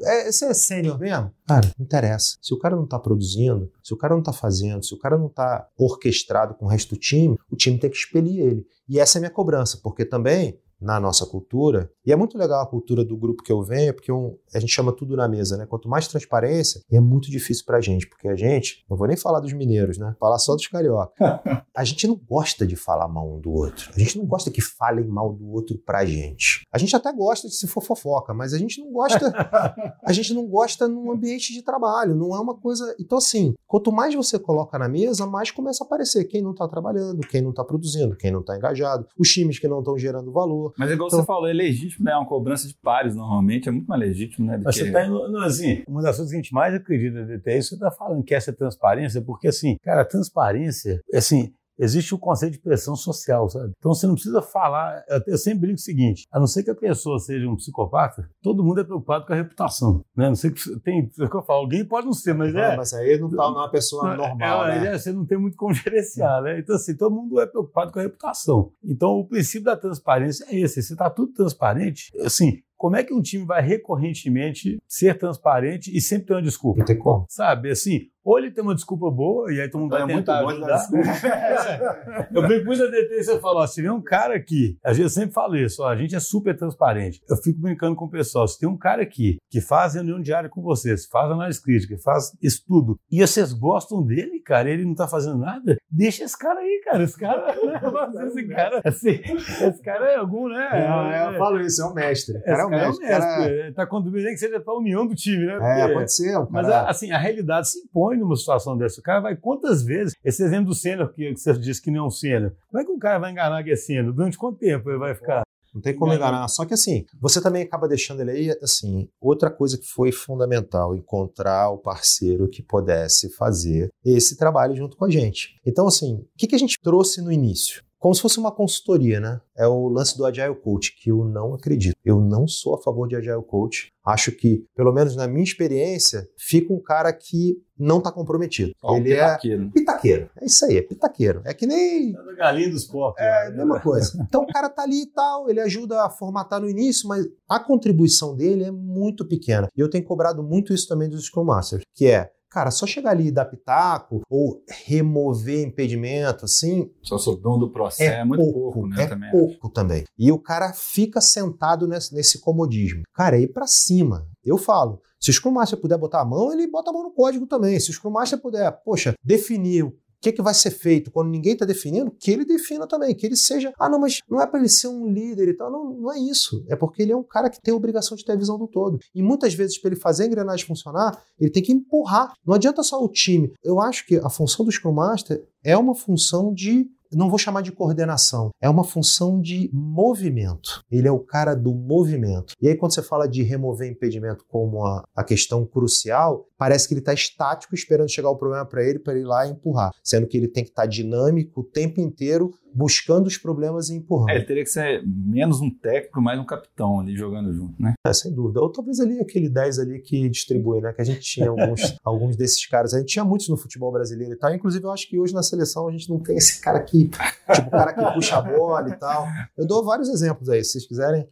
É, esse é sênior mesmo? Cara, não interessa. Se o cara não tá produzindo, se o cara não tá fazendo, se o cara não tá orquestrado com o resto do time, o time tem que expelir ele. E essa é a minha cobrança, porque também na nossa cultura. E é muito legal a cultura do grupo que eu venho, porque um, a gente chama tudo na mesa, né? Quanto mais transparência, é muito difícil pra gente, porque a gente, não vou nem falar dos mineiros, né? Falar só dos carioca. a gente não gosta de falar mal um do outro. A gente não gosta que falem mal do outro pra gente. A gente até gosta de se for fofoca, mas a gente não gosta. a gente não gosta num ambiente de trabalho, não é uma coisa. Então, assim, quanto mais você coloca na mesa, mais começa a aparecer quem não tá trabalhando, quem não tá produzindo, quem não tá engajado, os times que não estão gerando valor. Mas igual então, você falou, é legítimo, né? É uma cobrança de pares normalmente, é muito mais legítimo, né? Mas que... você tá indo, assim, uma das coisas que a gente mais acredita de ter isso, você tá falando que essa transparência, porque assim, cara, transparência, assim, existe o conceito de pressão social, sabe? Então você não precisa falar. Eu sempre brinco o seguinte: a não ser que a pessoa seja um psicopata, todo mundo é preocupado com a reputação. Né? Não sei que tem. É o que eu falo, alguém pode não ser, mas é. Mas aí não tá uma pessoa normal. É, né? é, você não tem muito como gerenciar, né? Então, assim, todo mundo é preocupado com a reputação. Então, o princípio da transparência é esse: se está tudo transparente, assim, como é que um time vai recorrentemente ser transparente e sempre ter uma desculpa? Não tem como. Sabe, assim, ou ele tem uma desculpa boa e aí todo mundo vai é tentar muito ajudar. eu brinco muito DT e você falou, se tem um cara aqui, a gente sempre fala isso, ó, a gente é super transparente. Eu fico brincando com o pessoal, se tem um cara aqui que faz reunião diária com vocês, faz análise crítica, faz estudo, e vocês gostam dele, cara, ele não tá fazendo nada, deixa esse cara aí, cara. Esse cara, né? esse cara, assim, esse cara é algum, né? É, eu falo isso, é um mestre. Cara é um cara mestre. É um mestre. Cara... Tá contribuindo que seja para a união do time, né? Porque... É, pode ser. Mas, assim, a realidade se impõe numa situação dessa. O cara vai quantas vezes, esse exemplo do sênior que você disse que não é um sênior, como é que um cara vai enganar que é sênior? Durante quanto tempo ele vai ficar? Não tem como enganar. Só que assim, você também acaba deixando ele aí, assim, outra coisa que foi fundamental, encontrar o parceiro que pudesse fazer esse trabalho junto com a gente. Então, assim, o que, que a gente trouxe no início? Como se fosse uma consultoria, né? É o lance do Agile Coach, que eu não acredito. Eu não sou a favor de Agile Coach. Acho que, pelo menos na minha experiência, fica um cara que não está comprometido. Ó, ele pitaqueiro. é pitaqueiro. É isso aí, é pitaqueiro. É que nem. É galinha dos porcos. É a mesma coisa. Então o cara tá ali e tal, ele ajuda a formatar no início, mas a contribuição dele é muito pequena. E eu tenho cobrado muito isso também dos Scrum Masters, que é Cara, só chegar ali e dar pitaco ou remover impedimento, assim. Só sou dono do processo, é, é muito pouco, pouco né? É também pouco também. E o cara fica sentado nesse, nesse comodismo. Cara, é ir pra cima. Eu falo, se o Scrum Master puder botar a mão, ele bota a mão no código também. Se o Scrum Master puder, poxa, definir o que, que vai ser feito quando ninguém está definindo, que ele defina também, que ele seja. Ah, não, mas não é para ele ser um líder e tal. Não, não é isso. É porque ele é um cara que tem a obrigação de ter a visão do todo. E muitas vezes, para ele fazer a engrenagem funcionar, ele tem que empurrar. Não adianta só o time. Eu acho que a função do Scrum Master é uma função de não vou chamar de coordenação, é uma função de movimento. Ele é o cara do movimento. E aí, quando você fala de remover impedimento como a, a questão crucial, parece que ele está estático esperando chegar o problema para ele, para ele ir lá e empurrar. Sendo que ele tem que estar tá dinâmico o tempo inteiro buscando os problemas e empurrando. É, ele teria que ser menos um técnico, mais um capitão ali jogando junto, né? É, sem dúvida. Ou talvez ali aquele 10 ali que distribui, né? Que a gente tinha alguns, alguns desses caras. A gente tinha muitos no futebol brasileiro e tal. Inclusive, eu acho que hoje na seleção a gente não tem esse cara que, tipo, o cara que puxa a bola e tal. Eu dou vários exemplos aí, se vocês quiserem.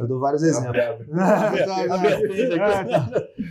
Eu dou vários exemplos. a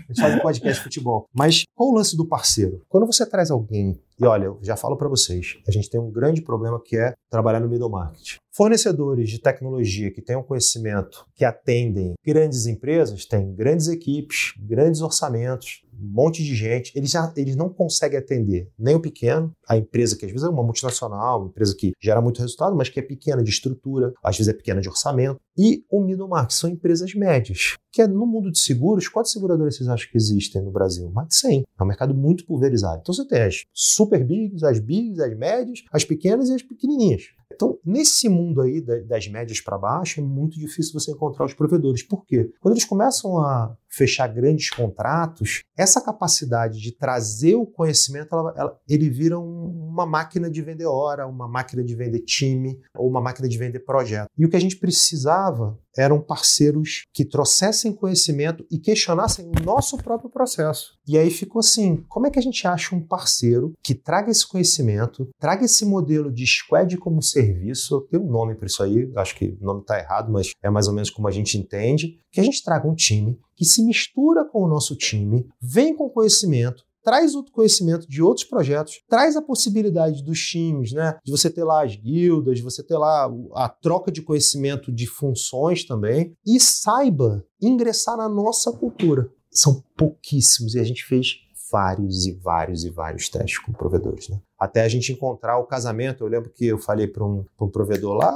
gente faz um podcast de futebol. Mas qual o lance do parceiro? Quando você traz alguém e olha, eu já falo para vocês, a gente tem um grande problema que é trabalhar no middle market. Fornecedores de tecnologia que tenham conhecimento, que atendem grandes empresas, têm grandes equipes, grandes orçamentos, um monte de gente, eles, já, eles não conseguem atender nem o pequeno, a empresa que às vezes é uma multinacional, uma empresa que gera muito resultado, mas que é pequena de estrutura, às vezes é pequena de orçamento, e o middle market são empresas médias, que é no mundo de seguros, quantas seguradoras vocês acham que existem no Brasil? Mais de 100. É um mercado muito pulverizado. Então você tem as super bigs, as bigs, as médias, as pequenas e as pequenininhas. Então, nesse mundo aí das médias para baixo, é muito difícil você encontrar os provedores. Por quê? Quando eles começam a fechar grandes contratos, essa capacidade de trazer o conhecimento, ela, ela, ele vira um, uma máquina de vender hora, uma máquina de vender time, ou uma máquina de vender projeto. E o que a gente precisava eram parceiros que trouxessem conhecimento e questionassem o nosso próprio processo. E aí ficou assim: como é que a gente acha um parceiro que traga esse conhecimento, traga esse modelo de squad como serviço? Tem um nome para isso aí, acho que o nome está errado, mas é mais ou menos como a gente entende. Que a gente traga um time que se mistura com o nosso time, vem com conhecimento, traz outro conhecimento de outros projetos, traz a possibilidade dos times, né? De você ter lá as guildas, de você ter lá a troca de conhecimento de funções também, e saiba ingressar na nossa cultura. São pouquíssimos e a gente fez vários e vários e vários testes com provedores, né? Até a gente encontrar o casamento. Eu lembro que eu falei para um, um provedor lá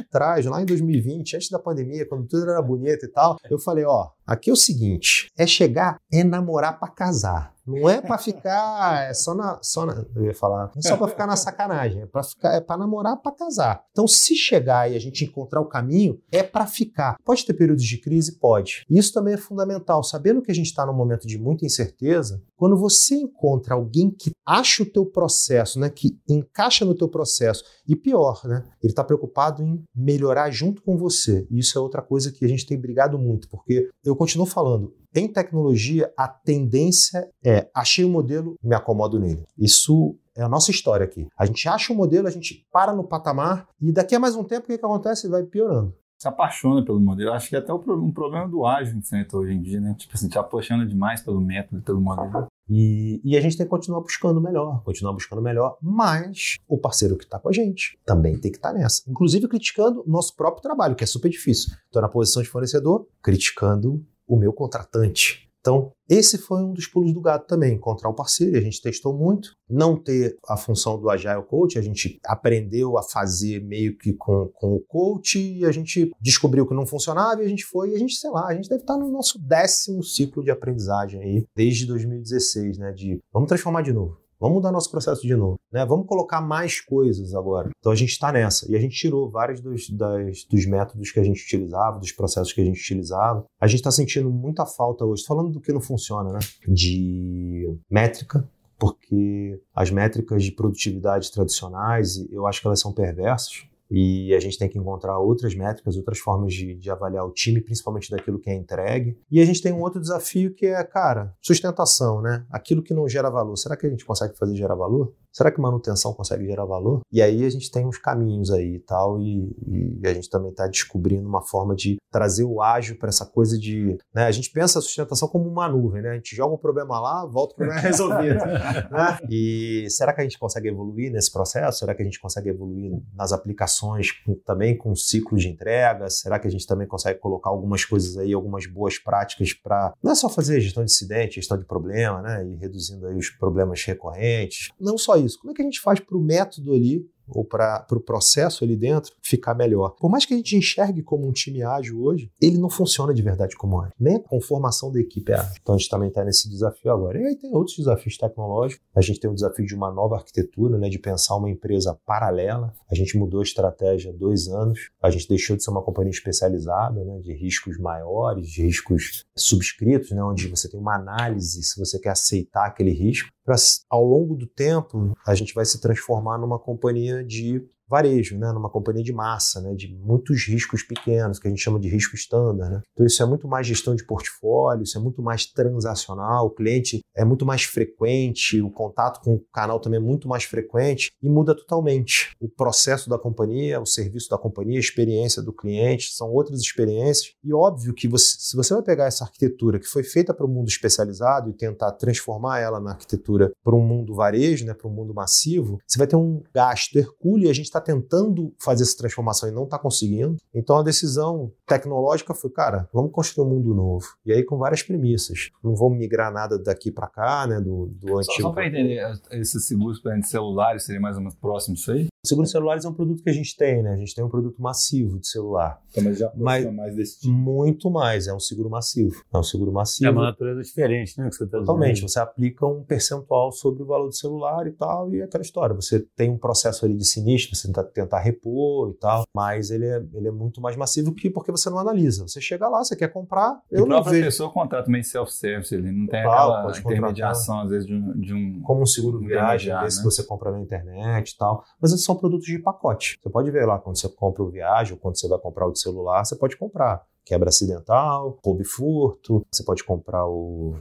atrás, lá em 2020, antes da pandemia, quando tudo era bonito e tal, eu falei, ó, aqui é o seguinte, é chegar, é namorar para casar. Não é para ficar, é só na, só na, eu ia falar, não é só para ficar na sacanagem, é para ficar, é para namorar, para casar. Então, se chegar e a gente encontrar o caminho, é para ficar. Pode ter períodos de crise, pode. Isso também é fundamental, sabendo que a gente está num momento de muita incerteza. Quando você encontra alguém que acha o teu processo, né, que encaixa no teu processo e pior, né, ele está preocupado em melhorar junto com você. E isso é outra coisa que a gente tem brigado muito, porque eu continuo falando, em tecnologia, a tendência é achei o um modelo, me acomodo nele. Isso é a nossa história aqui. A gente acha um modelo, a gente para no patamar e daqui a mais um tempo o que, que acontece? Vai piorando. Se apaixona pelo modelo. Acho que é até um problema do ágil enfrenta hoje em dia, né? Tipo assim, te apaixona demais pelo método, pelo modelo. E, e, a gente tem que continuar buscando melhor, continuar buscando melhor, mas o parceiro que está com a gente também tem que estar tá nessa. Inclusive criticando nosso próprio trabalho, que é super difícil. Estou na posição de fornecedor, criticando o meu contratante. Então, esse foi um dos pulos do gato também, encontrar um parceiro, a gente testou muito, não ter a função do Agile Coach, a gente aprendeu a fazer meio que com, com o coach e a gente descobriu que não funcionava e a gente foi, e a gente, sei lá, a gente deve estar no nosso décimo ciclo de aprendizagem aí, desde 2016, né, de vamos transformar de novo, Vamos mudar nosso processo de novo, né? Vamos colocar mais coisas agora. Então a gente está nessa e a gente tirou vários dos, das, dos métodos que a gente utilizava, dos processos que a gente utilizava. A gente está sentindo muita falta hoje, falando do que não funciona, né? De métrica, porque as métricas de produtividade tradicionais, eu acho que elas são perversas e a gente tem que encontrar outras métricas, outras formas de, de, avaliar o time, principalmente daquilo que é entregue. E a gente tem um outro desafio que é, cara, sustentação, né? Aquilo que não gera valor. Será que a gente consegue fazer gerar valor? Será que manutenção consegue gerar valor? E aí a gente tem uns caminhos aí e tal, e, e a gente também está descobrindo uma forma de trazer o ágil para essa coisa de. Né, a gente pensa a sustentação como uma nuvem, né? A gente joga um problema lá, volta o problema resolvido. né? E será que a gente consegue evoluir nesse processo? Será que a gente consegue evoluir nas aplicações com, também com ciclos de entrega? Será que a gente também consegue colocar algumas coisas aí, algumas boas práticas para não é só fazer gestão de incidente, gestão de problema, né? E reduzindo aí os problemas recorrentes. Não só isso isso? Como é que a gente faz para o método ali ou para o pro processo ali dentro ficar melhor. Por mais que a gente enxergue como um time ágil hoje, ele não funciona de verdade como é. Nem a conformação da equipe é. Então a gente também está nesse desafio agora. E aí tem outros desafios tecnológicos. A gente tem o desafio de uma nova arquitetura, né, de pensar uma empresa paralela. A gente mudou a estratégia há dois anos. A gente deixou de ser uma companhia especializada, né, de riscos maiores, de riscos subscritos, né, onde você tem uma análise se você quer aceitar aquele risco. Pra, ao longo do tempo, a gente vai se transformar numa companhia de varejo, né, numa companhia de massa, né, de muitos riscos pequenos, que a gente chama de risco estándar. Né? Então, isso é muito mais gestão de portfólio, isso é muito mais transacional, o cliente é muito mais frequente, o contato com o canal também é muito mais frequente e muda totalmente. O processo da companhia, o serviço da companhia, a experiência do cliente, são outras experiências. E óbvio que você, se você vai pegar essa arquitetura que foi feita para o mundo especializado e tentar transformar ela na arquitetura para um mundo varejo, né, para um mundo massivo, você vai ter um gasto hercúleo e a gente está tentando fazer essa transformação e não está conseguindo. Então a decisão tecnológica foi, cara, vamos construir um mundo novo. E aí com várias premissas. Não vamos migrar nada daqui para cá, né, do, do antigo. Só, para entender, esses seguros para celulares seriam mais ou menos próximos disso aí? O seguro de celulares é um produto que a gente tem, né? A gente tem um produto massivo de celular. Então, mas já mas mais desse tipo. Muito mais, é um seguro massivo. É um seguro massivo. É uma natureza diferente, né? Que você tá Totalmente. Dizendo. Você aplica um percentual sobre o valor do celular e tal, e é aquela história. Você tem um processo ali de sinistro, você tenta tentar repor e tal, mas ele é, ele é muito mais massivo que porque você não analisa. Você chega lá, você quer comprar, eu e não vejo. A pessoa contrata meio self-service, ele não tem claro, aquela intermediação, às vezes, de um, de um Como um seguro viagem, desse né? que você compra na internet e tal. Mas esses são produtos de pacote. Você pode ver lá quando você compra o viagem ou quando você vai comprar o de celular, você pode comprar quebra acidental, roubo furto, você pode comprar o,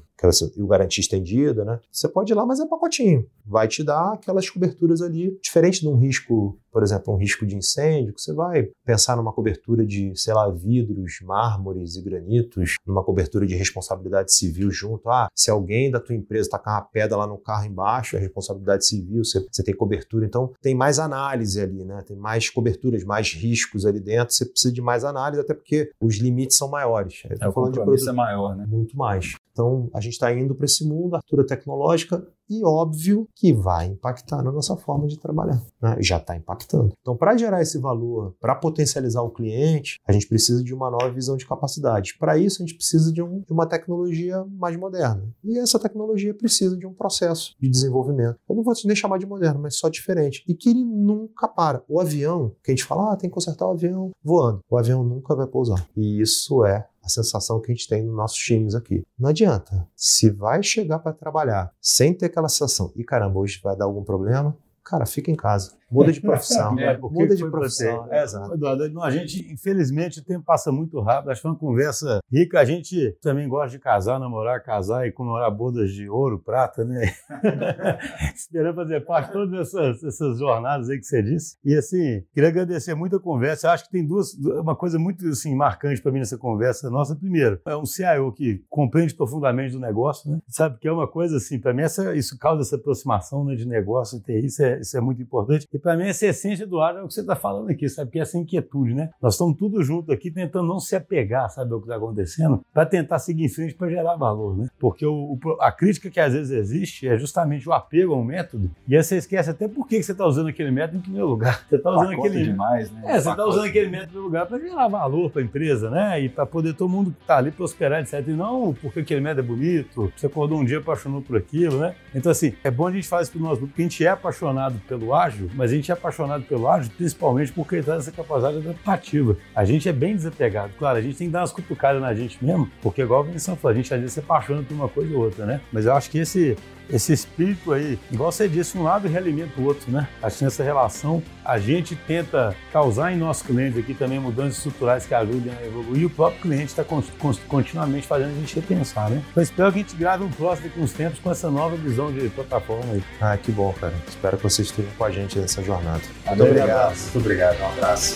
o garantia estendida, né? Você pode ir lá, mas é pacotinho. Vai te dar aquelas coberturas ali, diferente de um risco, por exemplo, um risco de incêndio, que você vai pensar numa cobertura de, sei lá, vidros, mármores e granitos, numa cobertura de responsabilidade civil junto. Ah, se alguém da tua empresa tacar uma pedra lá no carro embaixo, é responsabilidade civil, você, você tem cobertura. Então, tem mais análise ali, né? Tem mais coberturas, mais riscos ali dentro, você precisa de mais análise, até porque os limites são maiores. É, o produto, é maior, né? Muito mais. Então, a gente está indo para esse mundo, arquitetura tecnológica, e óbvio que vai impactar na nossa forma de trabalhar. Né? Já está impactando. Então, para gerar esse valor, para potencializar o cliente, a gente precisa de uma nova visão de capacidade. Para isso, a gente precisa de, um, de, uma tecnologia mais moderna. E essa tecnologia precisa de um processo de desenvolvimento. Eu não vou nem chamar de moderno, mas só diferente. E que ele nunca para. O avião, que a gente fala, ah, tem que consertar o avião voando. O avião nunca vai pousar. E isso é a sensação que a gente tem nos nossos times aqui. Não adianta. Se vai chegar para trabalhar sem ter aquela sensação, e caramba, hoje vai dar algum problema, cara, fica em casa. Muda de profissão. é, muda de profissão. É, exato. Eduardo, a gente, infelizmente, o tempo passa muito rápido. Acho que foi uma conversa rica. A gente também gosta de casar, namorar, casar e comemorar bodas de ouro, prata, né? Esperando fazer parte de todas essas, essas jornadas aí que você disse. E assim, queria agradecer muito a conversa. Eu acho que tem duas, uma coisa muito assim, marcante para mim nessa conversa nossa. Primeiro, é um CIO que compreende profundamente do negócio, né? Sabe que é uma coisa assim, para mim, essa, isso causa essa aproximação né, de negócio e TI, isso é, isso é muito importante. E para mim, essa essência do ar é o que você está falando aqui, sabe? Que é essa inquietude, né? Nós estamos tudo junto aqui tentando não se apegar, sabe, ao que está acontecendo, para tentar seguir em frente para gerar valor, né? Porque o, o, a crítica que às vezes existe é justamente o apego ao método, e aí você esquece até por que você está usando aquele método em primeiro lugar. Você está usando aquele. demais, né? É, você está usando aquele método no lugar para gerar valor para a empresa, né? E para poder todo mundo que está ali prosperar, etc. E não porque aquele método é bonito, você acordou um dia apaixonou por aquilo, né? Então, assim, é bom a gente fazer isso para nós, porque a gente é apaixonado pelo ágil, mas a gente é apaixonado pelo ágil, principalmente porque ele traz essa capacidade adaptativa. A gente é bem desapegado. Claro, a gente tem que dar umas cutucadas na gente mesmo, porque igual a Vinícius falou, a gente às vezes se apaixona por uma coisa ou outra, né? Mas eu acho que esse, esse espírito aí, igual você disse, um lado realimenta o outro, né? Acho que nessa relação a gente tenta causar em nossos clientes aqui também mudanças estruturais que ajudem a evoluir e o próprio cliente está continuamente fazendo a gente repensar, né? Então espero que a gente grave um próximo daqui uns tempos com essa nova visão de plataforma aí. Ah, que bom, cara. Espero que vocês estejam com a gente nessa jornada. Muito obrigado. Muito obrigado. Um abraço.